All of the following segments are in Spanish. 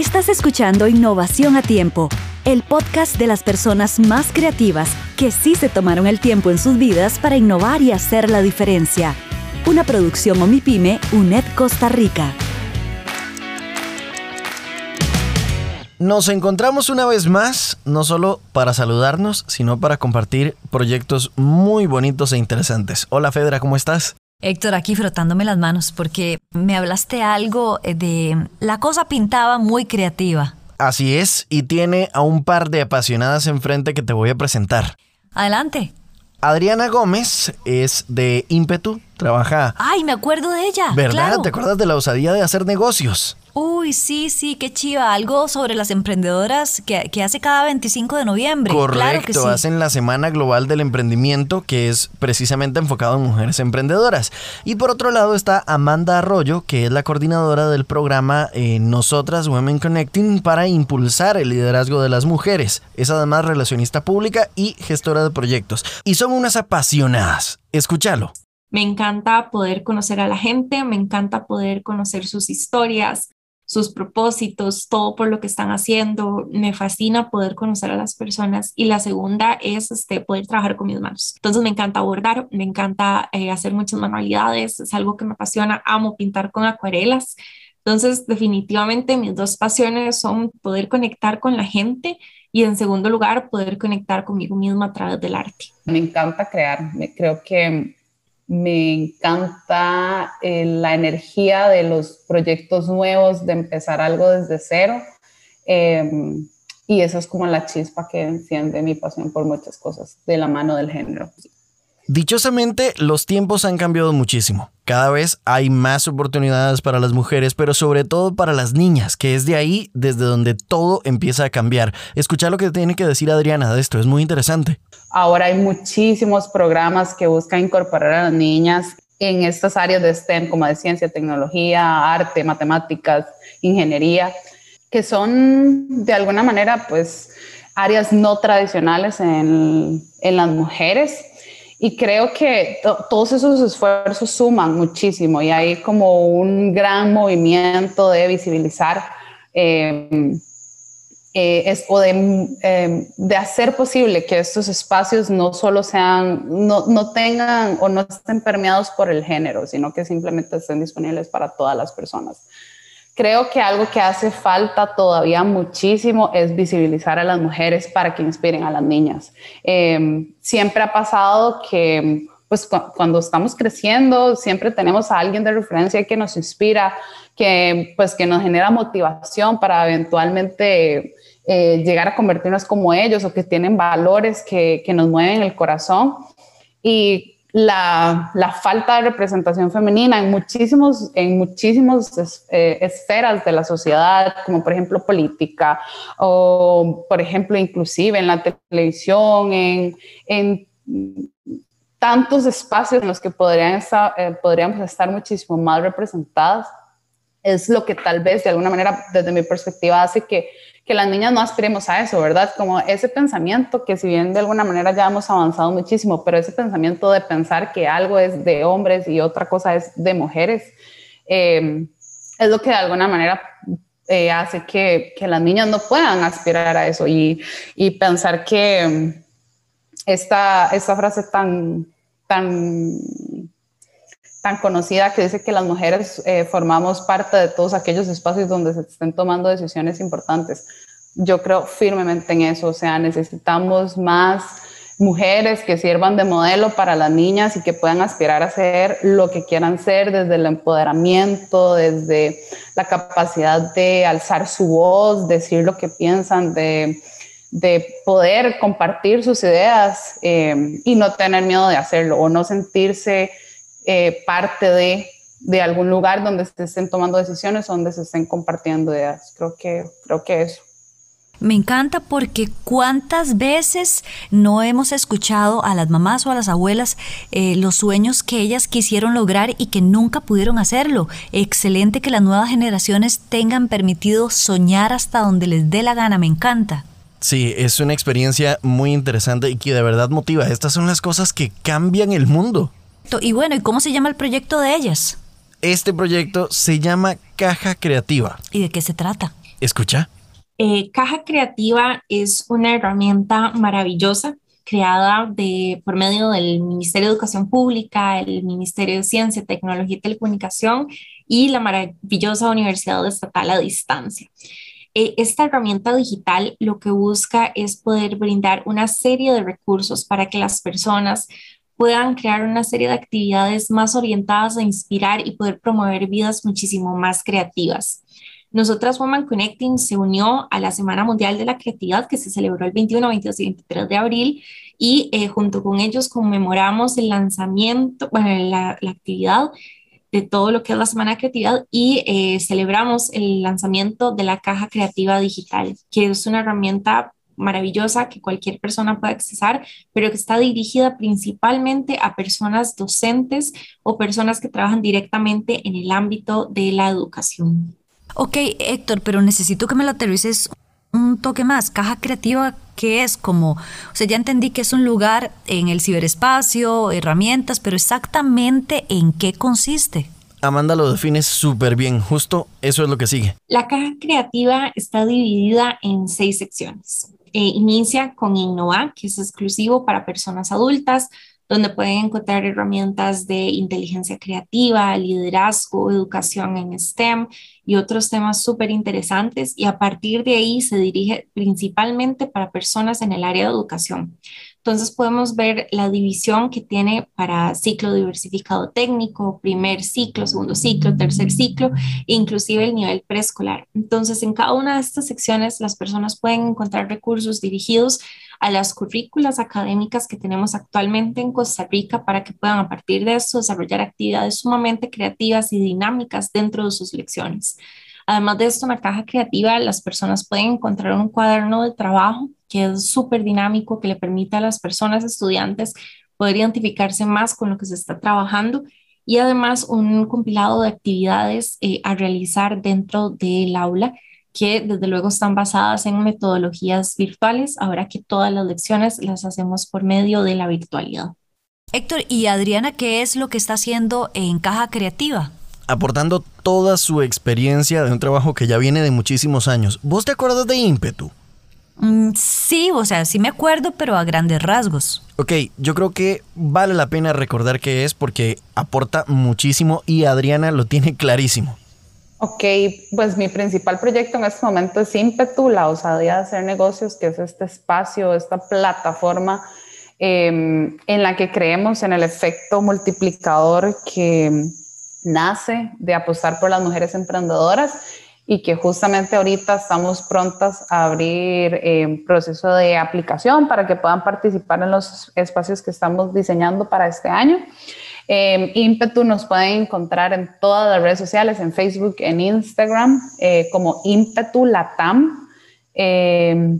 Estás escuchando Innovación a Tiempo, el podcast de las personas más creativas que sí se tomaron el tiempo en sus vidas para innovar y hacer la diferencia. Una producción Omipime, UNED Costa Rica. Nos encontramos una vez más, no solo para saludarnos, sino para compartir proyectos muy bonitos e interesantes. Hola Fedra, ¿cómo estás? Héctor, aquí frotándome las manos porque me hablaste algo de la cosa pintaba muy creativa. Así es, y tiene a un par de apasionadas enfrente que te voy a presentar. Adelante. Adriana Gómez es de ímpetu, trabaja... Ay, me acuerdo de ella. ¿Verdad? ¿Te acuerdas de la osadía de hacer negocios? Uy, sí, sí, qué chiva. Algo sobre las emprendedoras que, hace cada 25 de noviembre. Correcto, hacen la Semana Global del Emprendimiento, que es precisamente enfocado en mujeres emprendedoras. Y por otro lado está Amanda Arroyo, que es la coordinadora del programa eh, Nosotras Women Connecting para impulsar el liderazgo de las mujeres. Es además relacionista pública y gestora de proyectos. Y son unas apasionadas. Escúchalo. Me encanta poder conocer a la gente, me encanta poder conocer sus historias, sus propósitos, todo por lo que están haciendo. Me fascina poder conocer a las personas. Y la segunda es este, poder trabajar con mis manos. Entonces me encanta bordar, me encanta eh, hacer muchas manualidades, es algo que me apasiona, amo pintar con acuarelas. Entonces definitivamente mis dos pasiones son poder conectar con la gente y en segundo lugar poder conectar conmigo misma a través del arte. Me encanta crear, creo que me encanta eh, la energía de los proyectos nuevos, de empezar algo desde cero. Em, y eso es como la chispa que enciende mi pasión por muchas cosas de la mano del género. Dichosamente, los tiempos han cambiado muchísimo. Cada vez hay más oportunidades para las mujeres, pero sobre todo para las niñas, que es de ahí desde donde todo empieza a cambiar. Escuchar lo que tiene que decir Adriana de esto es muy interesante. Ahora hay muchísimos programas que buscan incorporar a las niñas en estas áreas de STEM, como de ciencia, tecnología, arte, matemáticas, ingeniería, que son de alguna manera, pues, áreas no tradicionales en, en las mujeres y creo que todos esos esfuerzos suman muchísimo y hay como un gran movimiento de visibilizar em, eh, o de, em, de, hacer posible que estos espacios no solo sean, no, no tengan o no estén permeados por el género, sino que simplemente estén disponibles para todas las personas. Creo que algo que hace falta todavía muchísimo es visibilizar a las mujeres para que inspiren a las niñas. Em, siempre ha pasado que pues cuando estamos creciendo siempre tenemos a alguien de referencia que nos inspira, que pues que nos genera motivación para eventualmente eh, llegar a convertirnos como ellos o que tienen valores que, que nos mueven el corazón. Y la, falta de representación femenina en muchísimos, en muchísimos eh, esferas de la sociedad, como por ejemplo política o por ejemplo inclusive en la televisión, en, en tantos espacios en los que podrían eh, podríamos estar muchísimo más representadas, es lo que tal vez de alguna manera desde mi perspectiva hace que que las niñas no aspiremos a eso, ¿verdad? Como ese pensamiento que si bien de alguna manera ya hemos avanzado muchísimo, pero ese pensamiento de pensar que algo es de hombres y otra cosa es de mujeres, eh, es lo que de alguna manera eh, hace que, que, las niñas no puedan aspirar a eso y, y pensar que esta, esta frase tan, tan tan conocida que dice que las mujeres eh, formamos parte de todos aquellos espacios donde se estén tomando decisiones importantes. Yo creo firmemente en eso, o sea, necesitamos más mujeres que sirvan de modelo para las niñas y que puedan aspirar a ser lo que quieran ser desde el empoderamiento, desde la capacidad de alzar su voz, decir lo que piensan, de, de poder compartir sus ideas eh, y no tener miedo de hacerlo o no sentirse eh, parte de, de, algún lugar donde se estén tomando decisiones, donde se estén compartiendo ideas. Creo que, creo que eso. Me encanta porque cuántas veces no hemos escuchado a las mamás o a las abuelas eh, los sueños que ellas quisieron lograr y que nunca pudieron hacerlo. Excelente que las nuevas generaciones tengan permitido soñar hasta donde les dé la gana, me encanta. Sí, es una experiencia muy interesante y que de verdad motiva. Estas son las cosas que cambian el mundo. Y bueno, ¿y cómo se llama el proyecto de ellas? Este proyecto se llama Caja Creativa. ¿Y de qué se trata? Escucha. Eh, Caja Creativa es una herramienta maravillosa creada de, por medio del Ministerio de Educación Pública, el Ministerio de Ciencia, Tecnología y Telecomunicación y la maravillosa Universidad Estatal a Distancia. Eh, esta herramienta digital lo que busca es poder brindar una serie de recursos para que las personas puedan crear una serie de actividades más orientadas a inspirar y poder promover vidas muchísimo más creativas. Nosotras Woman Connecting se unió a la Semana Mundial de la Creatividad que se celebró el 21, 22 y 23 de abril y eh, junto con ellos conmemoramos el lanzamiento, bueno, la, actividad de todo lo que es la Semana de Creatividad y eh, celebramos el lanzamiento de la Caja Creativa Digital, que es una herramienta maravillosa que cualquier persona puede accesar, pero que está dirigida principalmente a personas docentes o personas que trabajan directamente en el ámbito de la educación. Ok, Héctor, pero necesito que me lo aterrices un toque más. Caja creativa, ¿qué es? Como, o sea, ya entendí que es un lugar en el ciberespacio, herramientas, pero exactamente en qué consiste. Amanda lo define súper bien, justo eso es lo que sigue. La caja creativa está dividida en seis secciones. Eh, inicia con Innova, que es exclusivo para personas adultas, donde pueden encontrar herramientas de inteligencia creativa, liderazgo, educación en STEM y otros temas súper interesantes. Y a partir de ahí se dirige principalmente para personas en el área de educación. Entonces podemos ver la división que tiene para ciclo diversificado técnico, primer ciclo, segundo ciclo, tercer ciclo, e inclusive el nivel preescolar. Entonces en cada una de estas secciones las personas pueden encontrar recursos dirigidos a las currículas académicas que tenemos actualmente en Costa Rica para que puedan a partir de eso desarrollar actividades sumamente creativas y dinámicas dentro de sus lecciones. Además de esto, en la caja creativa las personas pueden encontrar un cuaderno de trabajo que es súper dinámico, que le permite a las personas estudiantes poder identificarse más con lo que se está trabajando y además un compilado de actividades eh, a realizar dentro del aula que desde luego están basadas en metodologías virtuales, ahora que todas las lecciones las hacemos por medio de la virtualidad. Héctor, ¿y Adriana qué es lo que está haciendo en Caja Creativa? Aportando toda su experiencia de un trabajo que ya viene de muchísimos años. ¿Vos te acuerdas de ímpetu? Mm, sí, o sea, sí me acuerdo, pero a grandes rasgos. Ok, yo creo que vale la pena recordar qué es porque aporta muchísimo y Adriana lo tiene clarísimo. Ok, pues mi principal proyecto en este momento es Impetu, la osadía de hacer negocios, que es este espacio, esta plataforma em, en la que creemos en el efecto multiplicador que nace de apostar por las mujeres emprendedoras y que justamente ahorita estamos prontas a abrir eh, proceso de aplicación para que puedan participar en los espacios que estamos diseñando para este año. Eh, Impetu nos pueden encontrar en todas las redes sociales, en Facebook, en Instagram, eh, como Impetu Latam. Eh,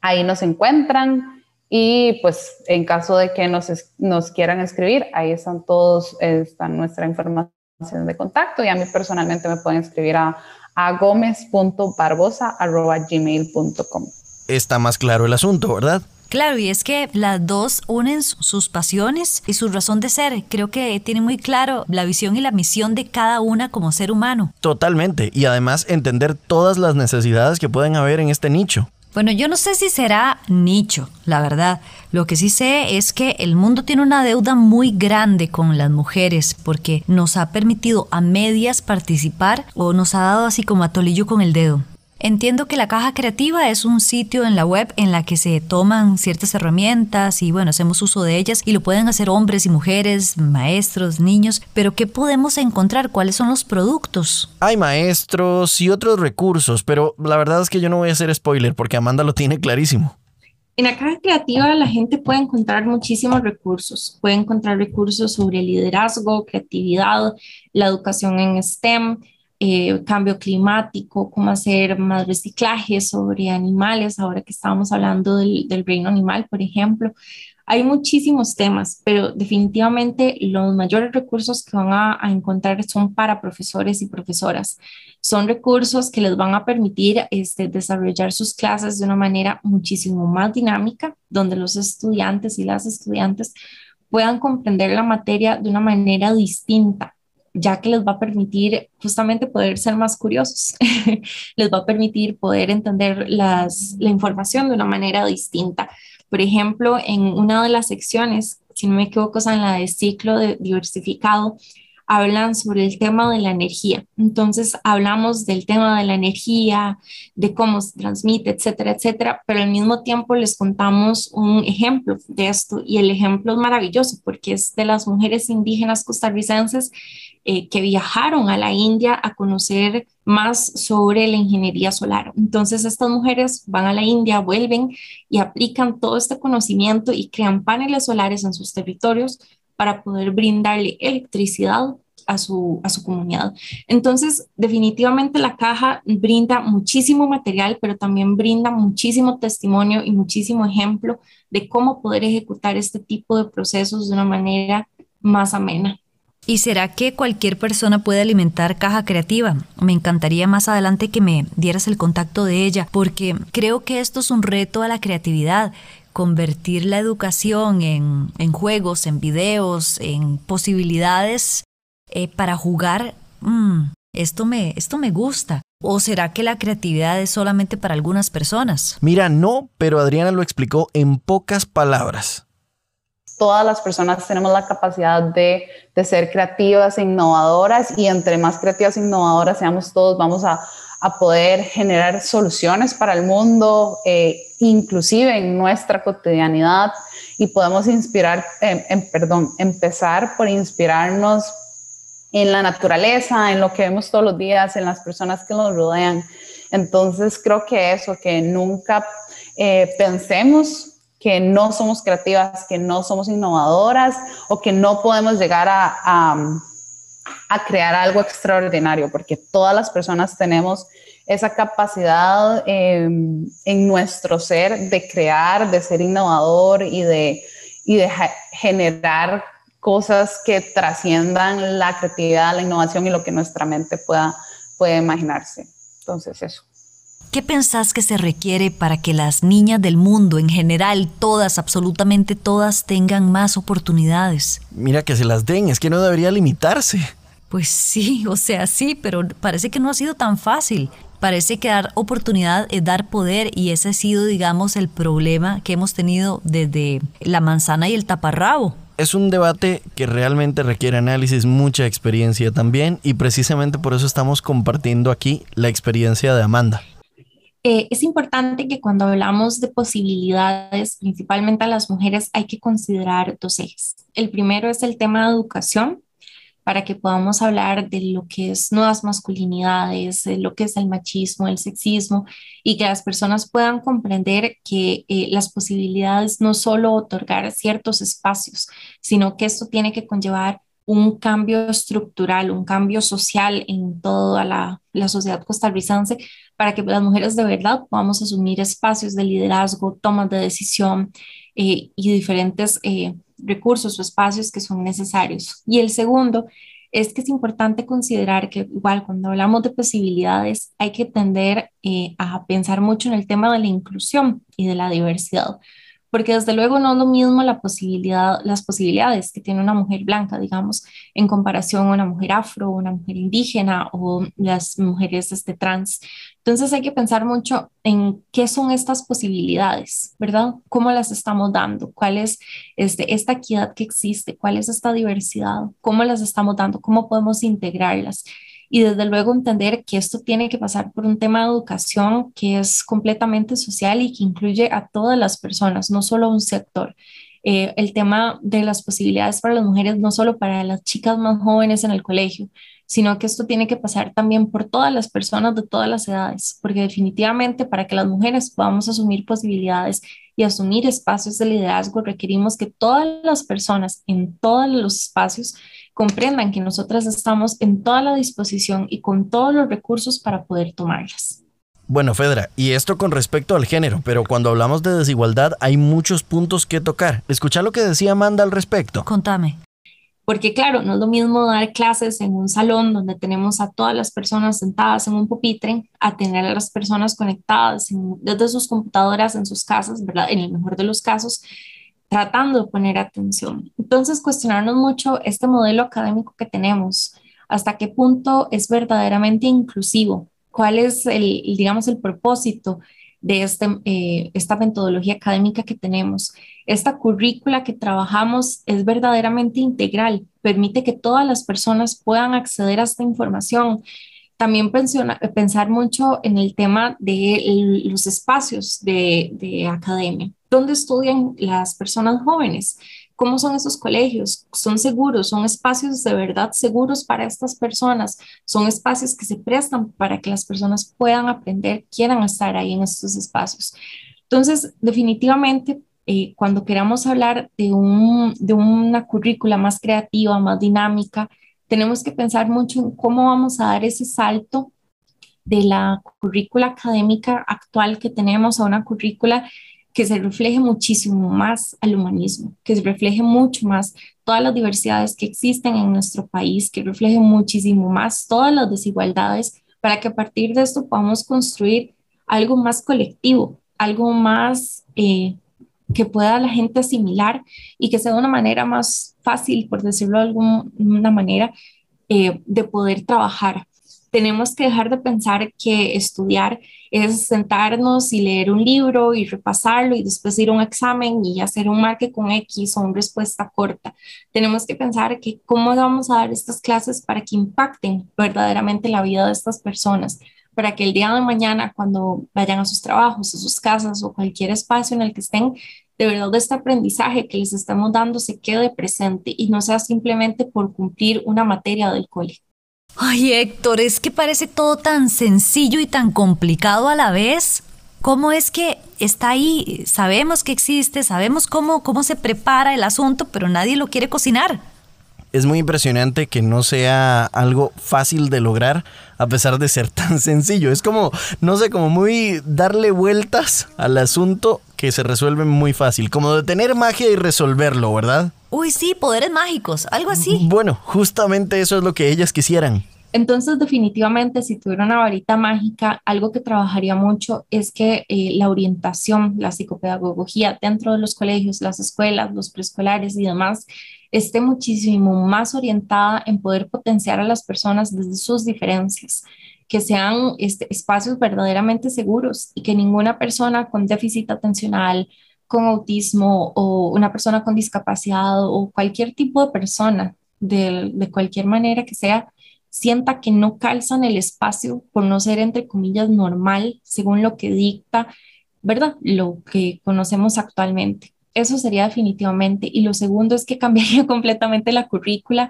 ahí nos encuentran y pues en caso de que nos, nos quieran escribir, ahí están todos, está nuestra información de contacto y a mí personalmente me pueden escribir a, a gomez.barbosa.gmail.com. Está más claro el asunto, ¿verdad? Claro, y es que las dos unen sus pasiones y su razón de ser. Creo que tienen muy claro la visión y la misión de cada una como ser humano. Totalmente, y además entender todas las necesidades que pueden haber en este nicho. Bueno, yo no sé si será nicho, la verdad. Lo que sí sé es que el mundo tiene una deuda muy grande con las mujeres porque nos ha permitido a medias participar o nos ha dado así como a tolillo con el dedo. Entiendo que la caja creativa es un sitio en la web en la que se toman ciertas herramientas y bueno, hacemos uso de ellas y lo pueden hacer hombres y mujeres, maestros, niños, pero ¿qué podemos encontrar? ¿Cuáles son los productos? Hay maestros y otros recursos, pero la verdad es que yo no voy a hacer spoiler porque Amanda lo tiene clarísimo. En la caja creativa la gente puede encontrar muchísimos recursos. Puede encontrar recursos sobre liderazgo, creatividad, la educación en STEM, eh, cambio climático, cómo hacer más reciclaje sobre animales, ahora que estábamos hablando del, reino animal, por ejemplo. Hay muchísimos temas, pero definitivamente los mayores recursos que van a, encontrar son para profesores y profesoras. Son recursos que les van a permitir este, desarrollar sus clases de una manera muchísimo más dinámica, donde los estudiantes y las estudiantes puedan comprender la materia de una manera distinta ya que les va a permitir justamente poder ser más curiosos, les va a permitir poder entender la información de una manera distinta. Por ejemplo, en una de las secciones, si no me equivoco, es en la de ciclo diversificado, hablan sobre el tema de la energía. Entonces hablamos del tema de la energía, de cómo se transmite, etcétera, etcétera, pero al mismo tiempo les contamos un ejemplo de esto y el ejemplo es maravilloso porque es de las mujeres indígenas costarricenses eh, que viajaron a la India a conocer más sobre la ingeniería solar. Entonces estas mujeres van a la India, vuelven y aplican todo este conocimiento y crean paneles solares en sus territorios para poder brindarle electricidad a su, a su comunidad. Entonces, definitivamente la caja brinda muchísimo material, pero también brinda muchísimo testimonio y muchísimo ejemplo de cómo poder ejecutar este tipo de procesos de una manera más amena. ¿Y será que cualquier persona puede alimentar caja creativa? Me encantaría más adelante que me dieras el contacto de ella, porque creo que esto es un reto a la creatividad convertir la educación en, juegos, en videos, en posibilidades eh, para jugar, mm, esto, me, esto me gusta. ¿O será que la creatividad es solamente para algunas personas? Mira, no, pero Adriana lo explicó en pocas palabras. Todas las personas tenemos la capacidad de, de ser creativas e innovadoras y entre más creativas e innovadoras seamos todos, vamos a, a poder generar soluciones para el mundo, eh, inclusive en nuestra cotidianidad, y podemos inspirar, em, em, perdón, empezar por inspirarnos en la naturaleza, en lo que vemos todos los días, en las personas que nos rodean. Entonces creo que eso, que nunca eh, pensemos que no somos creativas, que no somos innovadoras o que no podemos llegar a a crear algo extraordinario, porque todas las personas tenemos esa capacidad em, en nuestro ser de crear, de ser innovador y de, y de generar cosas que trasciendan la creatividad, la innovación y lo que nuestra mente pueda, pueda imaginarse. Entonces, eso. ¿Qué pensás que se requiere para que las niñas del mundo en general, todas, absolutamente todas, tengan más oportunidades? Mira que se las den, es que no debería limitarse. Pues sí, o sea, sí, pero parece que no ha sido tan fácil. Parece que dar oportunidad es dar poder y ese ha sido, digamos, el problema que hemos tenido desde la manzana y el taparrabo. Es un debate que realmente requiere análisis, mucha experiencia también y precisamente por eso estamos compartiendo aquí la experiencia de Amanda. Eh, es importante que cuando hablamos de posibilidades, principalmente a las mujeres, hay que considerar dos ejes. El primero es el tema de educación, para que podamos hablar de lo que es nuevas masculinidades, de lo que es el machismo, el sexismo, y que las personas puedan comprender que eh, las posibilidades no solo otorgar ciertos espacios, sino que esto tiene que conllevar un cambio estructural, un cambio social en toda la, la sociedad costarricense para que las mujeres de verdad podamos asumir espacios de liderazgo, tomas de decisión eh, y diferentes eh, recursos o espacios que son necesarios. Y el segundo es que es importante considerar que igual cuando hablamos de posibilidades hay que tender eh, a pensar mucho en el tema de la inclusión y de la diversidad porque desde luego no es lo mismo las posibilidades que tiene una mujer blanca, digamos, en comparación a una mujer afro, una mujer indígena o las mujeres este, trans. Entonces hay que pensar mucho en qué son estas posibilidades, ¿verdad? ¿Cómo las estamos dando? ¿Cuál es este, esta equidad que existe? ¿Cuál es esta diversidad? ¿Cómo las estamos dando? ¿Cómo podemos integrarlas? Y desde luego entender que esto tiene que pasar por un tema de educación que es completamente social y que incluye a todas las personas, no solo a un sector. Eh, el tema de las posibilidades para las mujeres, no solo para las chicas más jóvenes en el colegio, sino que esto tiene que pasar también por todas las personas de todas las edades, porque definitivamente para que las mujeres podamos asumir posibilidades y asumir espacios de liderazgo, requerimos que todas las personas en todos los espacios comprendan que nosotras estamos en toda la disposición y con todos los recursos para poder tomarlas. Bueno, Fedra, y esto con respecto al género, pero cuando hablamos de desigualdad hay muchos puntos que tocar. Escucha lo que decía Amanda al respecto. Contame. Porque claro, no es lo mismo dar clases en un salón donde tenemos a todas las personas sentadas en un pupitre, a tener a las personas conectadas desde sus computadoras en sus casas, ¿verdad? En el mejor de los casos, tratando de poner atención. Entonces, cuestionarnos mucho este modelo académico que tenemos. hasta qué punto es verdaderamente inclusivo, cuál es el, digamos, el propósito de este, eh, esta metodología académica que tenemos. Esta currícula que trabajamos es verdaderamente integral, permite que todas las personas puedan acceder a esta información. También pensar mucho en el tema de los espacios de, de academia. ¿Dónde estudian las personas jóvenes? ¿Cómo son esos colegios? ¿Son seguros? ¿Son espacios de verdad seguros para estas personas? ¿Son espacios que se prestan para que las personas puedan aprender, quieran estar ahí en estos espacios? Entonces, definitivamente, eh, cuando queramos hablar de, un, de una currícula más creativa, más dinámica, tenemos que pensar mucho en cómo vamos a dar ese salto de la currícula académica actual que tenemos a una currícula que se refleje muchísimo más al humanismo, que se refleje mucho más todas las diversidades que existen en nuestro país, que refleje muchísimo más todas las desigualdades, para que a partir de esto podamos construir algo más colectivo, algo más eh, que pueda la gente asimilar y que sea de una manera más fácil, por decirlo de alguna manera, eh, de poder trabajar tenemos que dejar de pensar que estudiar es sentarnos y leer un libro y repasarlo y después ir a un examen y hacer un marque con X o una respuesta corta. Tenemos que pensar que cómo vamos a dar estas clases para que impacten verdaderamente la vida de estas personas, para que el día de mañana cuando vayan a sus trabajos, a sus casas o cualquier espacio en el que estén, de verdad este aprendizaje que les estamos dando se quede presente y no sea simplemente por cumplir una materia del colegio. Ay, Héctor, es que parece todo tan sencillo y tan complicado a la vez. ¿Cómo es que está ahí? Sabemos que existe, sabemos cómo, cómo se prepara el asunto, pero nadie lo quiere cocinar. Es muy impresionante que no sea algo fácil de lograr a pesar de ser tan sencillo. Es como, no sé, como muy darle vueltas al asunto que se resuelve muy fácil, como de tener magia y resolverlo, ¿verdad? Uy, sí, poderes mágicos, algo así. Bueno, justamente eso es lo que ellas quisieran. Entonces, definitivamente, si tuviera una varita mágica, algo que trabajaría mucho es que eh, la orientación, la psicopedagogía dentro de los colegios, las escuelas, los preescolares y demás, esté muchísimo más orientada en poder potenciar a las personas desde sus diferencias, que sean este, espacios verdaderamente seguros y que ninguna persona con déficit atencional, con autismo o una persona con discapacidad o cualquier tipo de persona, de, de cualquier manera que sea, sienta que no calzan el espacio por no ser, entre comillas, normal, según lo que dicta, ¿verdad? Lo que conocemos actualmente. Eso sería definitivamente. Y lo segundo es que cambiaría completamente la currícula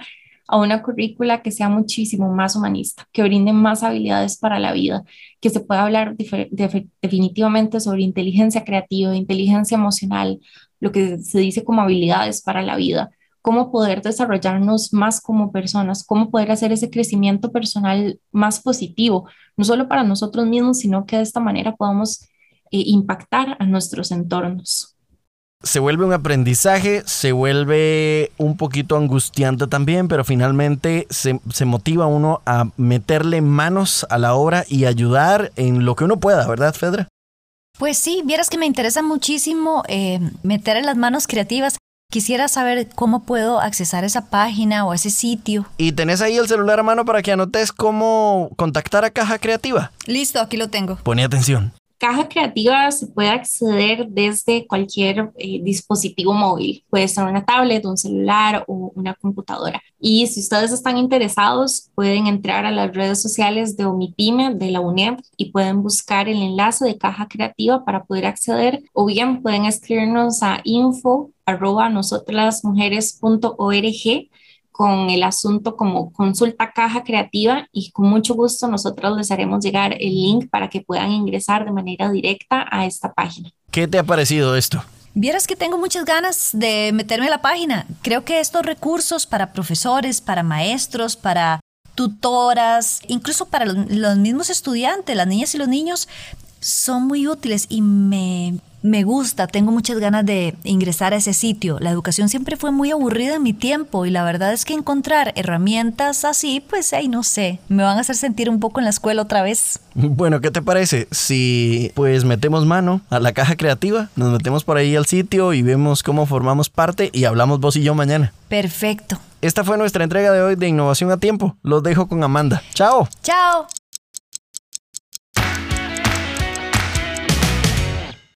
a una currícula que sea muchísimo más humanista, que brinde más habilidades para la vida, que se pueda hablar definitivamente sobre inteligencia creativa, inteligencia emocional, lo que se dice como habilidades para la vida, cómo poder desarrollarnos más como personas, cómo poder hacer ese crecimiento personal más positivo, no solo para nosotros mismos, sino que de esta manera podamos eh, impactar a nuestros entornos se vuelve un aprendizaje, se vuelve un poquito angustiante también, pero finalmente se, motiva uno a meterle manos a la obra y ayudar en lo que uno pueda, ¿verdad, Fedra? Pues sí, vieras que me interesa muchísimo eh, meter en las manos creativas. Quisiera saber cómo puedo accesar a esa página o ese sitio. ¿Y tenés ahí el celular a mano para que anotes cómo contactar a Caja Creativa? Listo, aquí lo tengo. Pone atención. Caja Creativa se puede acceder desde cualquier eh, dispositivo móvil, puede ser una tablet, un celular o una computadora. Y si ustedes están interesados, pueden entrar a las redes sociales de Omipime de la UNED y pueden buscar el enlace de Caja Creativa para poder acceder o bien pueden escribirnos a info arroba nosotras.mujeres.org con el asunto como consulta caja creativa y con mucho gusto nosotros les haremos llegar el link para que puedan ingresar de manera directa a esta página. ¿Qué te ha parecido esto? Vieras que tengo muchas ganas de meterme a la página. Creo que estos recursos para profesores, para maestros, para tutoras, incluso para los, mismos estudiantes, las niñas y los niños, son muy útiles y me me gusta, tengo muchas ganas de ingresar a ese sitio. La educación siempre fue muy aburrida en mi tiempo y la verdad es que encontrar herramientas así, pues ahí no sé, me van a hacer sentir un poco en la escuela otra vez. Bueno, ¿qué te parece? Si pues metemos mano a la caja creativa, nos metemos por ahí al sitio y vemos cómo formamos parte y hablamos vos y yo mañana. Perfecto. Esta fue nuestra entrega de hoy de Innovación a Tiempo. Los dejo con Amanda. Chao. Chao.